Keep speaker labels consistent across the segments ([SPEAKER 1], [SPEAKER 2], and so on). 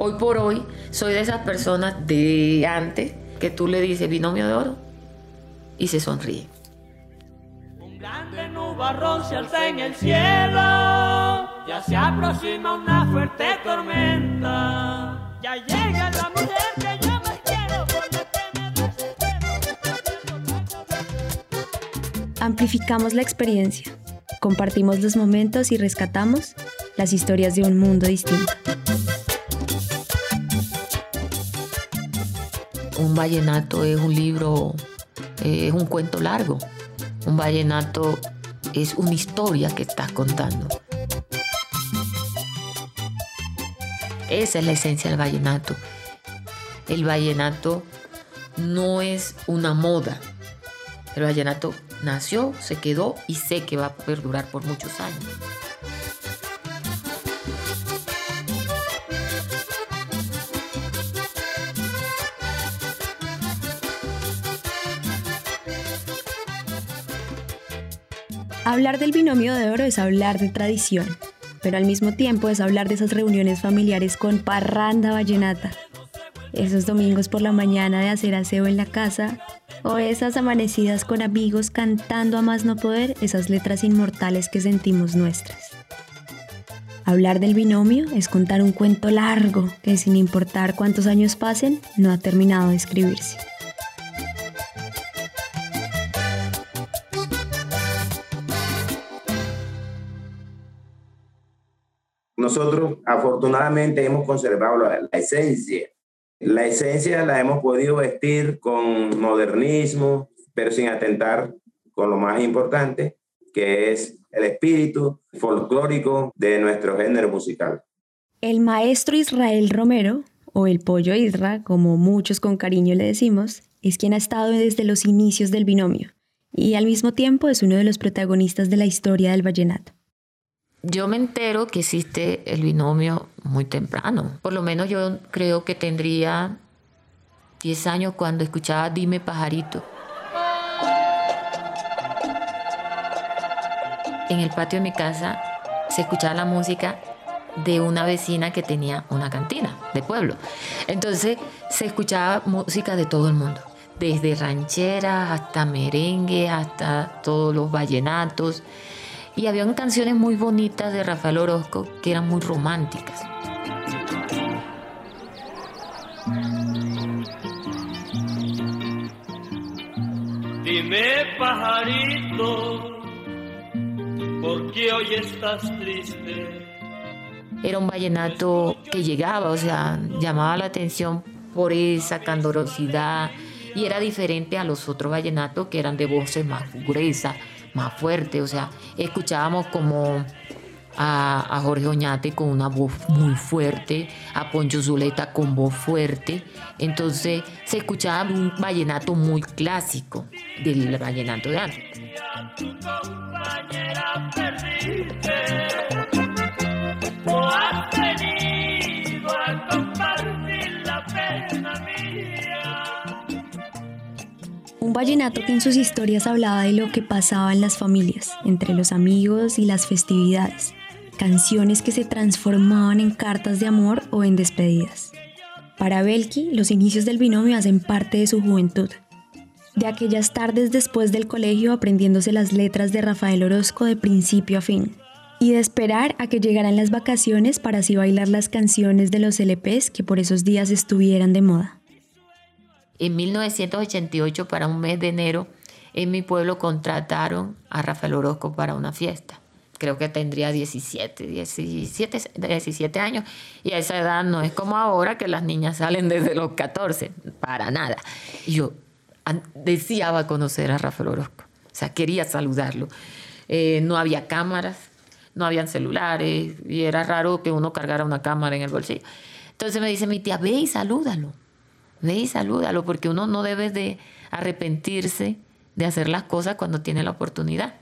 [SPEAKER 1] Hoy por hoy soy de esas personas de antes que tú le dices binomio de oro y se sonríe.
[SPEAKER 2] Un grande nubarrón se alza en el cielo, ya se aproxima una fuerte tormenta. Ya llega la mujer que yo más quiero,
[SPEAKER 3] Amplificamos la experiencia, compartimos los momentos y rescatamos las historias de un mundo distinto.
[SPEAKER 1] Vallenato es un libro, eh, es un cuento largo. Un vallenato es una historia que estás contando. Esa es la esencia del vallenato. El vallenato no es una moda. El vallenato nació, se quedó y sé que va a perdurar por muchos años.
[SPEAKER 3] Hablar del binomio de oro es hablar de tradición, pero al mismo tiempo es hablar de esas reuniones familiares con parranda vallenata. Esos domingos por la mañana de hacer aseo en la casa o esas amanecidas con amigos cantando a más no poder esas letras inmortales que sentimos nuestras. Hablar del binomio es contar un cuento largo que sin importar cuántos años pasen no ha terminado de escribirse.
[SPEAKER 4] Nosotros afortunadamente hemos conservado la, esencia. La esencia la hemos podido vestir con modernismo, pero sin atentar con lo más importante, que es el espíritu folclórico de nuestro género musical.
[SPEAKER 3] El maestro Israel Romero, o el pollo Isra, como muchos con cariño le decimos, es quien ha estado desde los inicios del binomio y al mismo tiempo es uno de los protagonistas de la historia del vallenato
[SPEAKER 1] yo me entero que existe el binomio muy temprano. Por lo menos yo creo que tendría 10 años cuando escuchaba Dime pajarito. En el patio de mi casa se escuchaba la música de una vecina que tenía una cantina de pueblo. Entonces se escuchaba música de todo el mundo, desde rancheras hasta merengue, hasta todos los vallenatos. Y habían canciones muy bonitas de Rafael Orozco que eran muy románticas.
[SPEAKER 2] Dime pajarito, ¿por qué hoy estás triste?
[SPEAKER 1] Era un vallenato que llegaba, o sea, llamaba la atención por esa candorosidad y era diferente a los otros vallenatos que eran de voces más gruesas más fuerte, o sea, escuchábamos como a, Jorge Oñate con una voz muy fuerte, a Poncho Zuleta con voz fuerte, entonces se escuchaba un vallenato muy clásico del vallenato de antes.
[SPEAKER 3] Vallenato que en sus historias hablaba de lo que pasaba en las familias, entre los amigos y las festividades. Canciones que se transformaban en cartas de amor o en despedidas. Para Belki, los inicios del binomio hacen parte de su juventud. De aquellas tardes después del colegio aprendiéndose las letras de Rafael Orozco de principio a fin. Y de esperar a que llegaran las vacaciones para así bailar las canciones de los LPs que por esos días estuvieran de moda.
[SPEAKER 1] En 1988, para un mes de enero, en mi pueblo contrataron a Rafael Orozco para una fiesta. Creo que tendría 17, 17, 17 años. Y a esa edad no es como ahora que las niñas salen desde los 14, para nada. Y yo deseaba conocer a Rafael Orozco. O sea, quería saludarlo. Eh, no había cámaras, no habían celulares y era raro que uno cargara una cámara en el bolsillo. Entonces me dice mi tía, ve y salúdalo. Ve y salúdalo, porque uno no debe de arrepentirse de hacer las cosas cuando tiene la oportunidad.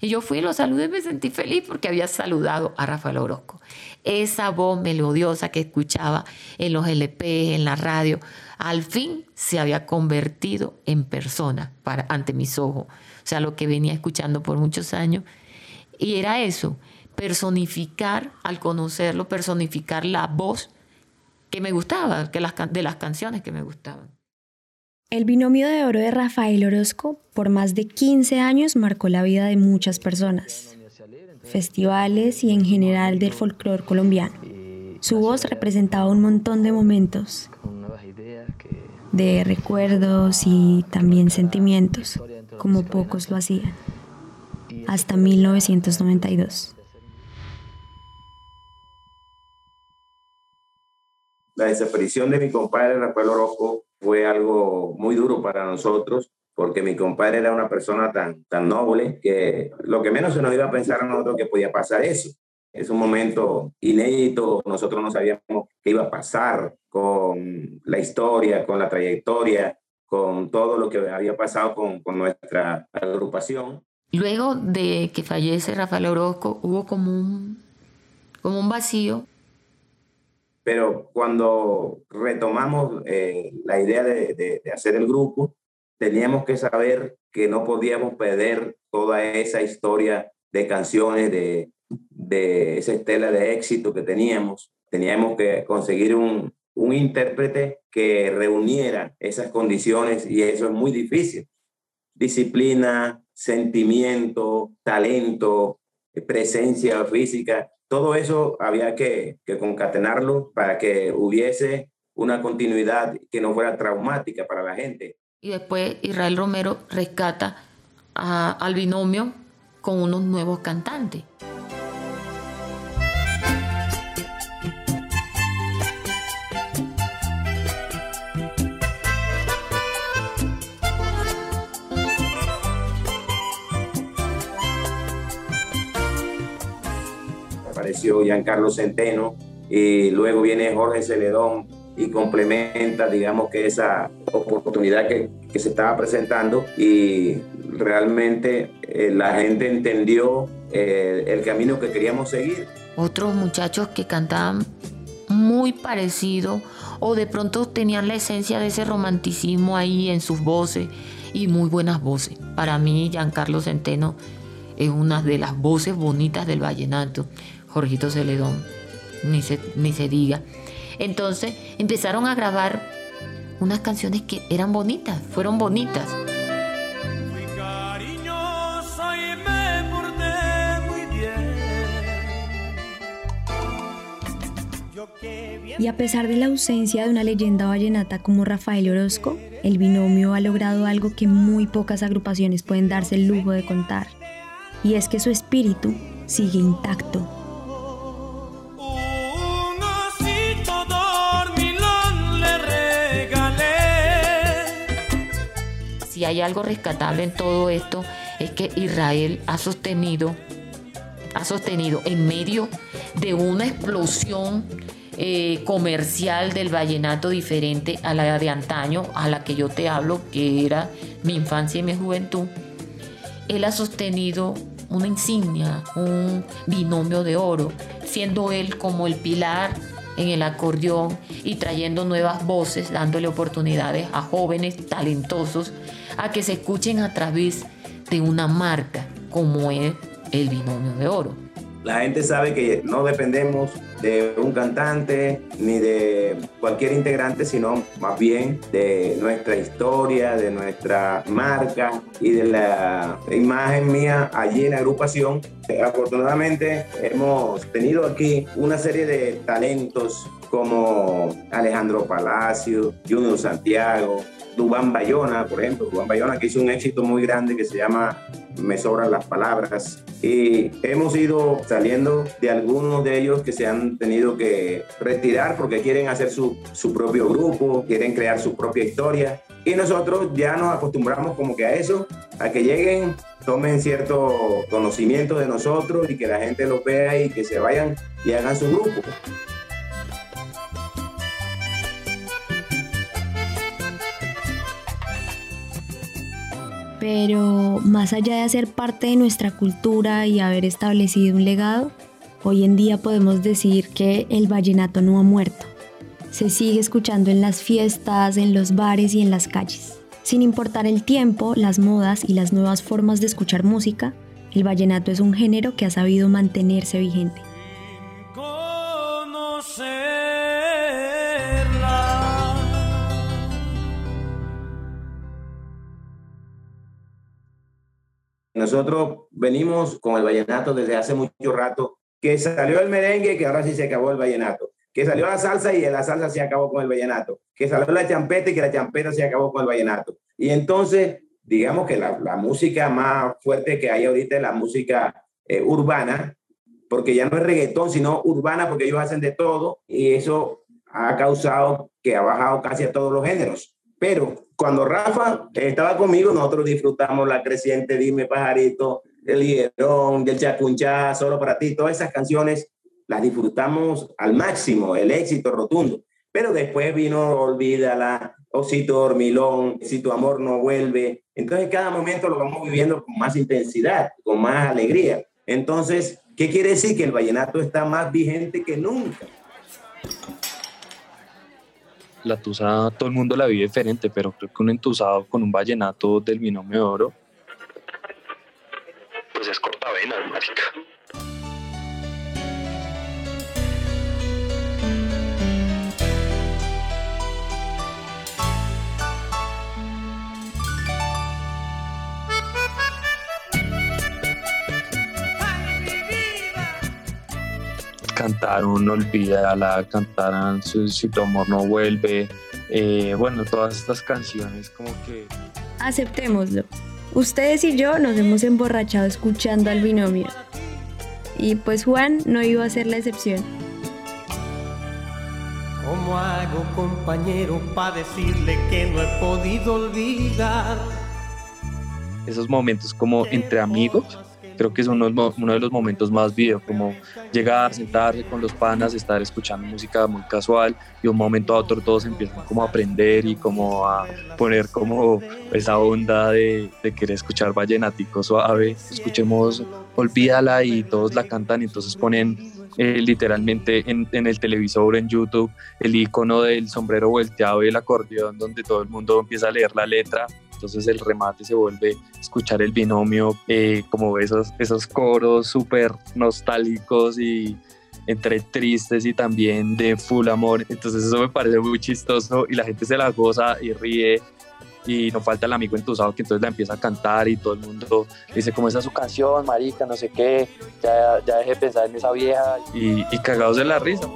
[SPEAKER 1] Y yo fui, lo saludé y me sentí feliz porque había saludado a Rafael Orozco. Esa voz melodiosa que escuchaba en los LP, en la radio, al fin se había convertido en persona para, ante mis ojos. O sea, lo que venía escuchando por muchos años. Y era eso, personificar, al conocerlo, personificar la voz que me gustaba, que de las canciones que me gustaban.
[SPEAKER 3] El binomio de oro de Rafael Orozco por más de 15 años marcó la vida de muchas personas, festivales y en general del folclore colombiano. Su voz representaba un montón de momentos, de recuerdos y también sentimientos, como pocos lo hacían, hasta 1992.
[SPEAKER 4] La desaparición de mi compadre Rafael Orozco fue algo muy duro para nosotros porque mi compadre era una persona tan, tan noble que lo que menos se nos iba a pensar a nosotros que podía pasar eso. Es un momento inédito, nosotros no sabíamos qué iba a pasar con la historia, con la trayectoria, con todo lo que había pasado con, con nuestra agrupación.
[SPEAKER 1] Luego de que fallece Rafael Orozco, hubo como un, como un vacío.
[SPEAKER 4] Pero cuando retomamos eh, la idea de, de, de hacer el grupo, teníamos que saber que no podíamos perder toda esa historia de canciones, de, de esa estela de éxito que teníamos. Teníamos que conseguir un, un intérprete que reuniera esas condiciones y eso es muy difícil. Disciplina, sentimiento, talento, presencia física, todo eso había que, concatenarlo para que hubiese una continuidad que no fuera traumática para la gente.
[SPEAKER 1] Y después Israel Romero rescata a, al binomio con unos nuevos cantantes.
[SPEAKER 4] Apareció Giancarlo Centeno y luego viene Jorge Celedón y complementa, digamos, que esa oportunidad que, que se estaba presentando y realmente eh, la gente entendió eh, el camino que queríamos seguir.
[SPEAKER 1] Otros muchachos que cantaban muy parecido o de pronto tenían la esencia de ese romanticismo ahí en sus voces y muy buenas voces. Para mí, Giancarlo Centeno es una de las voces bonitas del vallenato. Jorgito Celedón, ni se, ni se diga. Entonces empezaron a grabar unas canciones que eran bonitas, fueron bonitas.
[SPEAKER 2] Y
[SPEAKER 3] a pesar de la ausencia de una leyenda vallenata como Rafael Orozco, el binomio ha losado algo que muy pocas agrupaciones pueden darse el lujo de contar. Y es que su espíritu sigue intacto.
[SPEAKER 2] Un osito dormilón le regalé.
[SPEAKER 1] Si hay algo rescatable en todo esto es que Israel ha sostenido, ha sostenido en medio de una explosión eh, comercial del vallenato diferente a la de antaño, a la que yo te hablo, que era mi infancia y mi juventud, él ha sostenido una insignia, un binomio de oro, siendo él como el pilar en el acordeón y trayendo nuevas voces, dándole oportunidades a jóvenes talentosos a que se escuchen a través de una marca como es el binomio de oro.
[SPEAKER 4] La gente sabe que no dependemos de un cantante ni de cualquier integrante, sino más bien de nuestra historia, de nuestra marca y de la imagen mía allí en la agrupación. Afortunadamente hemos tenido aquí una serie de talentos como Alejandro Palacio, Junior Santiago, Dubán Bayona, por ejemplo, Dubán Bayona que hizo un éxito muy grande que se llama Me sobran las palabras. Y hemos ido saliendo de algunos de ellos que se han tenido que retirar porque quieren hacer su, su propio grupo, quieren crear su propia historia. Y nosotros ya nos acostumbramos como que a eso, a que lleguen, tomen cierto conocimiento de nosotros y que la gente los vea y que se vayan y hagan su grupo.
[SPEAKER 3] Pero más allá de hacer parte de nuestra cultura y haber establecido un legado, hoy en día podemos decir que el vallenato no ha muerto. Se sigue escuchando en las fiestas, en los bares y en las calles. Sin importar el tiempo, las modas y las nuevas formas de escuchar música, el vallenato es un género que ha sabido mantenerse vigente.
[SPEAKER 4] Nosotros venimos con el vallenato desde hace mucho rato, que salió el merengue, que ahora sí se acabó el vallenato, que salió la salsa y la salsa se acabó con el vallenato, que salió la champeta y que la champeta se acabó con el vallenato. Y entonces, digamos que la, la música más fuerte que hay ahorita es la música eh, urbana, porque ya no es reggaetón, sino urbana, porque ellos hacen de todo y eso ha causado que ha bajado casi a todos los géneros. Pero cuando Rafa estaba conmigo, nosotros disfrutamos la creciente Dime Pajarito, el Hierón, del Chacunchá, Solo para ti, todas esas canciones las disfrutamos al máximo, el éxito rotundo. Pero después vino Olvídala, Osito Dormilón, Si tu amor no vuelve. Entonces cada momento lo vamos viviendo con más intensidad, con más alegría. Entonces, ¿qué quiere decir? Que el vallenato está más vigente que nunca
[SPEAKER 5] la tusa todo el mundo la vive diferente, pero creo que un entusado con un vallenato del binomio de oro, pues es cortavenas, marica. Cantaron Olvídala, cantaron Si tu amor no vuelve, eh, bueno, todas estas canciones como que...
[SPEAKER 3] Aceptémoslo. Ustedes y yo nos hemos emborrachado escuchando al binomio. Y pues Juan no iba a ser la excepción.
[SPEAKER 2] ¿Cómo hago, compañero, para decirle que no he podido olvidar?
[SPEAKER 5] Esos momentos como entre amigos creo que es uno, uno de los momentos más vivos, como llegar, sentarse con los panas, estar escuchando música muy casual y un momento a otro todos empiezan como a aprender y como a poner como esa onda de, de querer escuchar vallenatico suave, escuchemos Olvídala y todos la cantan y entonces ponen eh, literalmente en, en, el televisor, en YouTube, el icono del sombrero volteado y el acordeón donde todo el mundo empieza a leer la letra entonces el remate se vuelve escuchar el binomio, eh, como esos, esos coros súper nostálgicos y entre tristes y también de full amor. Entonces eso me parece muy chistoso y la gente se la goza y ríe y no falta el amigo entusado que entonces la empieza a cantar y todo el mundo dice como esa es su canción, marica, no sé qué, ya, ya deje de pensar en esa vieja y, y cagados de la risa.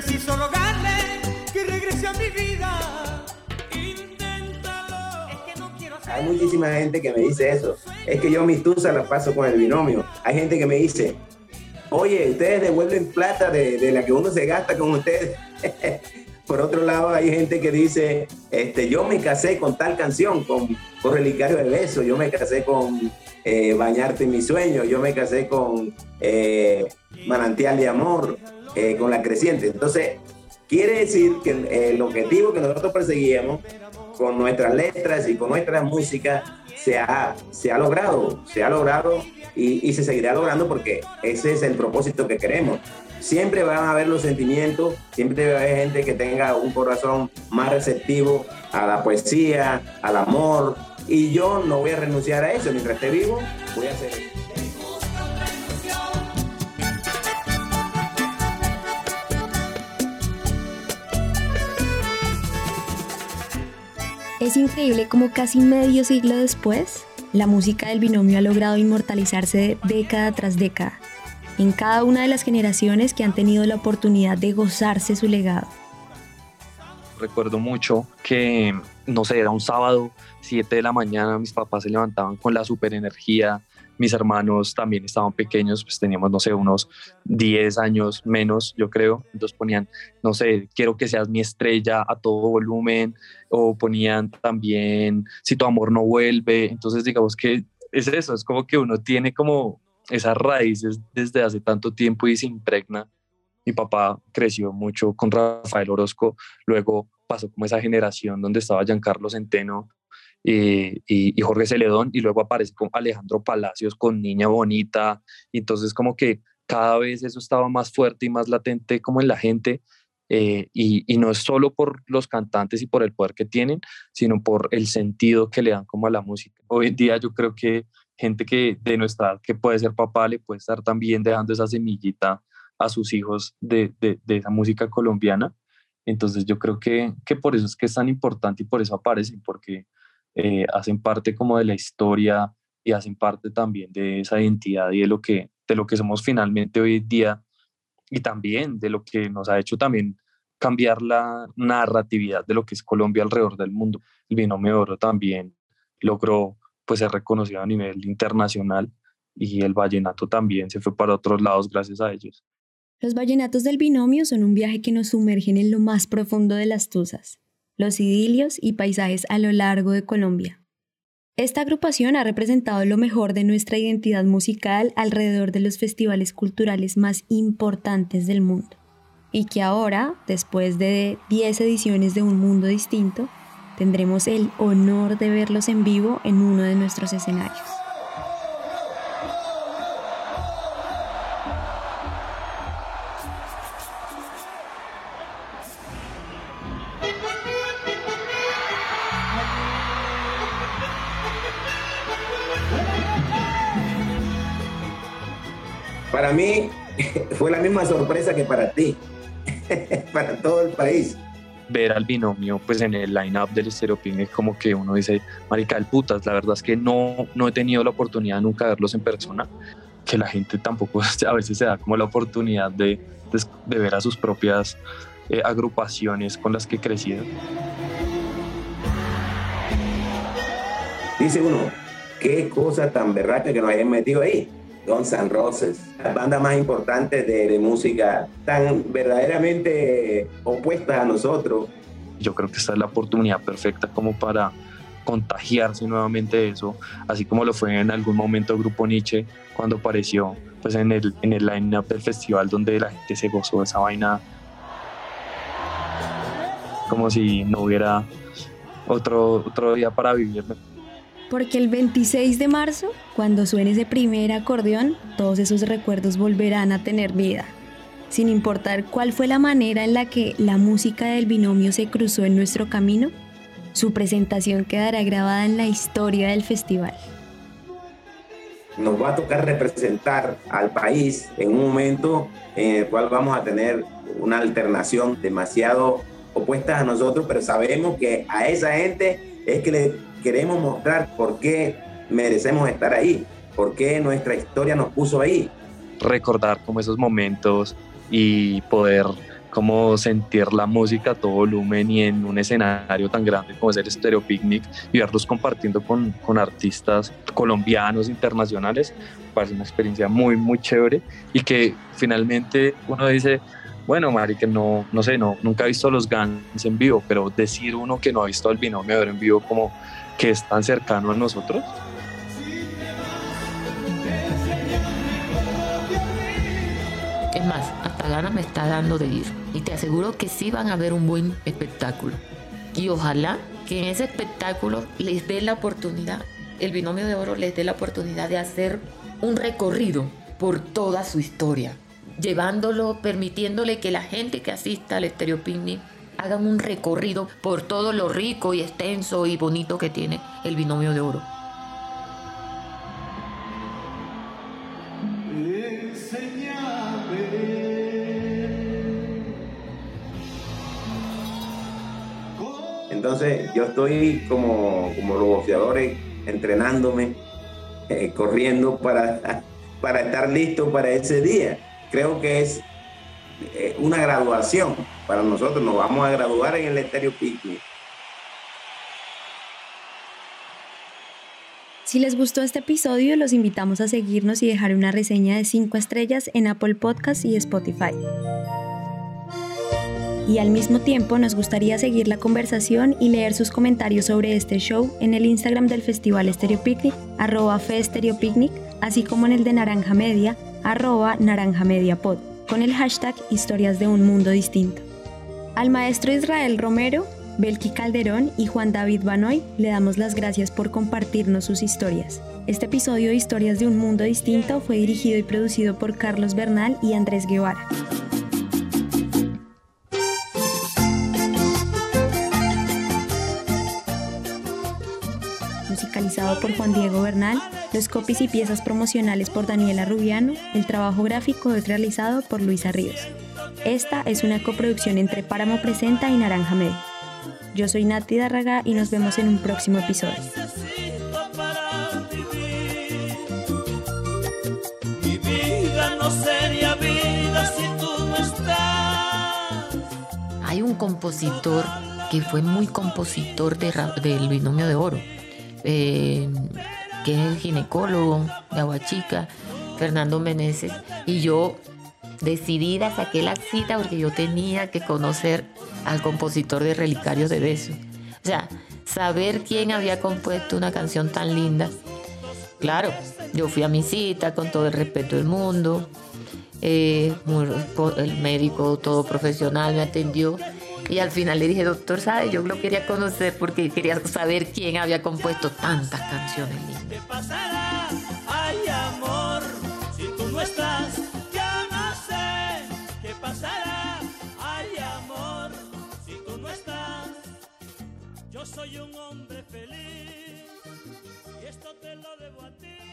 [SPEAKER 2] Preciso rogarle, que regrese a mi vida. Inténtalo. Es que no quiero
[SPEAKER 4] Hay muchísima gente que me dice eso. Es que yo mi tusa la paso con el binomio. Hay gente que me dice, oye, ustedes devuelven plata de, de la que uno se gasta con ustedes. Por otro lado, hay gente que dice, este, yo me casé con tal canción, con, con Relicario de Beso, yo me casé con eh, Bañarte en mi sueño, yo me casé con eh, Manantial de Amor, eh, con La Creciente. Entonces, quiere decir que el objetivo que nosotros perseguíamos con nuestras letras y con nuestra música se ha, se ha logrado, se ha logrado y, y se seguirá logrando porque ese es el propósito que queremos. Siempre van a haber los sentimientos, siempre debe haber gente que tenga un corazón más receptivo a la poesía, al amor, y yo no voy a renunciar a eso. Mientras esté vivo, voy a hacer eso.
[SPEAKER 3] Es increíble como casi medio siglo después, la música del binomio ha logrado inmortalizarse década tras década, en cada una de las generaciones que han tenido la oportunidad de gozarse su legado.
[SPEAKER 5] Recuerdo mucho que, no sé, era un sábado, 7 de la mañana, mis papás se levantaban con la super energía, mis hermanos también estaban pequeños, pues teníamos, no sé, unos 10 años menos, yo creo. Entonces ponían, no sé, quiero que seas mi estrella a todo volumen, o ponían también, si tu amor no vuelve. Entonces, digamos que es eso, es como que uno tiene como esas raíces desde hace tanto tiempo y se impregna. Mi papá creció mucho con Rafael Orozco, luego pasó como esa generación donde estaba Giancarlo Centeno y, Jorge Celedón, y luego aparece Alejandro Palacios con Niña Bonita, entonces como que cada vez eso estaba más fuerte y más latente como en la gente, eh, y, no es solo por los cantantes y por el poder que tienen, sino por el sentido que le dan como a la música. Hoy en día yo creo que gente que de nuestra edad, que puede ser papá, le puede estar también dejando esa semillita a sus hijos de, de esa música colombiana Entonces yo creo que, que por eso es que es tan importante y por eso aparecen, porque eh, hacen parte como de la historia y hacen parte también de esa identidad y de lo que, de lo que somos finalmente hoy en día y también de lo que nos ha hecho también cambiar la narratividad de lo que es Colombia alrededor del mundo. El binomio de oro también logró pues ser reconocido a nivel internacional y el vallenato también se fue para otros lados gracias a ellos.
[SPEAKER 3] Los vallenatos del binomio son un viaje que nos sumergen en lo más profundo de las Tuzas, los idilios y paisajes a lo largo de Colombia. Esta agrupación ha representado lo mejor de nuestra identidad musical alrededor de los festivales culturales más importantes del mundo, y que ahora, después de 10 ediciones de Un Mundo Distinto, tendremos el honor de verlos en vivo en uno de nuestros escenarios.
[SPEAKER 4] Misma sorpresa que para ti, para todo el país.
[SPEAKER 5] Ver al binomio pues en el line-up del Stereo es como que uno dice, marica del putas, la verdad es que no, no he tenido la oportunidad nunca de verlos en persona, que la gente tampoco a veces se da como la oportunidad de, de, ver a sus propias eh, agrupaciones con las que crecieron.
[SPEAKER 4] Dice uno, qué cosa tan berraca que nos hayan metido ahí Guns N' Roses, las bandas más importantes de, música, tan verdaderamente opuestas a nosotros.
[SPEAKER 5] Yo creo que esta es la oportunidad perfecta como para contagiarse nuevamente de eso, así como lo fue en algún momento Grupo Nietzsche cuando apareció pues en el, en el line-up del festival donde la gente se gozó de esa vaina como si no hubiera otro, otro día para vivir
[SPEAKER 3] porque el 26 de marzo, cuando suene ese primer acordeón, todos esos recuerdos volverán a tener vida. Sin importar cuál fue la manera en la que la música del binomio se cruzó en nuestro camino, su presentación quedará grabada en la historia del festival.
[SPEAKER 4] Nos va a tocar representar al país en un momento en el cual vamos a tener una alternación demasiado opuesta a nosotros, pero sabemos que a esa gente es que le queremos mostrar por qué merecemos estar ahí, por qué nuestra historia nos puso ahí.
[SPEAKER 5] Recordar como esos momentos y poder como sentir la música a todo volumen y en un escenario tan grande como es el Stereo Picnic y verlos compartiendo con, con artistas colombianos, internacionales, parece una experiencia muy, muy chévere y que finalmente uno dice, bueno, Mari, que no, no sé, no, nunca he visto los Guns en vivo, pero decir uno que no ha visto al binomio en vivo como que es tan cercano a nosotros?
[SPEAKER 1] Es más, hasta gana me está dando de ir. Y te aseguro que sí van a ver un buen espectáculo. Y ojalá que en ese espectáculo les dé la oportunidad, el binomio de oro les dé la oportunidad de hacer un recorrido por toda su historia, llevándolo, permitiéndole que la gente que asista al Estéreo Picnic hagan un recorrido por todo lo rico y extenso y bonito que tiene el binomio de oro.
[SPEAKER 4] Entonces yo estoy como, como los boxeadores entrenándome, eh, corriendo para, para estar listo para ese día. Creo que es eh, una graduación para nosotros. Nos vamos a graduar en el Estéreo Picnic.
[SPEAKER 3] Si les gustó este episodio, los invitamos a seguirnos y dejar una reseña de 5 estrellas en Apple Podcast y Spotify. Y al mismo tiempo nos gustaría seguir la conversación y leer sus comentarios sobre este show en el Instagram del Festival Estéreo Picnic, arroba Fe Picnic, así como en el de Naranja Media, arroba Naranja Media Pod con el hashtag Historias de un Mundo Distinto. Al maestro Israel Romero, Belki Calderón y Juan David Banoy le damos las gracias por compartirnos sus historias. Este episodio de Historias de un Mundo Distinto fue dirigido y producido por Carlos Bernal y Andrés Guevara. musicalizado por Juan Diego Bernal, los copies y piezas promocionales por Daniela Rubiano, el trabajo gráfico es realizado por Luisa Ríos. Esta es una coproducción entre Páramo Presenta y Naranja Media. Yo soy Nati Darraga y nos vemos en un próximo episodio.
[SPEAKER 2] Mi vida no sería vida si tú no estás.
[SPEAKER 1] Hay un compositor que fue muy compositor de del binomio de oro, eh, que es ginecólogo de Aguachica, Fernando Meneses, y yo decidida saqué la cita porque yo tenía que conocer al compositor de Relicarios de Besos. O sea, saber quién había compuesto una canción tan linda. Claro, yo fui a mi cita con todo el respeto del mundo. eh, el médico, todo profesional, me atendió. Y al final le dije, doctor, ¿sabe? Yo lo quería conocer porque quería saber quién había compuesto tantas canciones lindas.
[SPEAKER 2] Ay, amor, si tú no estás, ya no sé. ¿Qué pasará? Ay, amor, si tú no estás. Yo soy un hombre feliz y esto te lo debo a ti.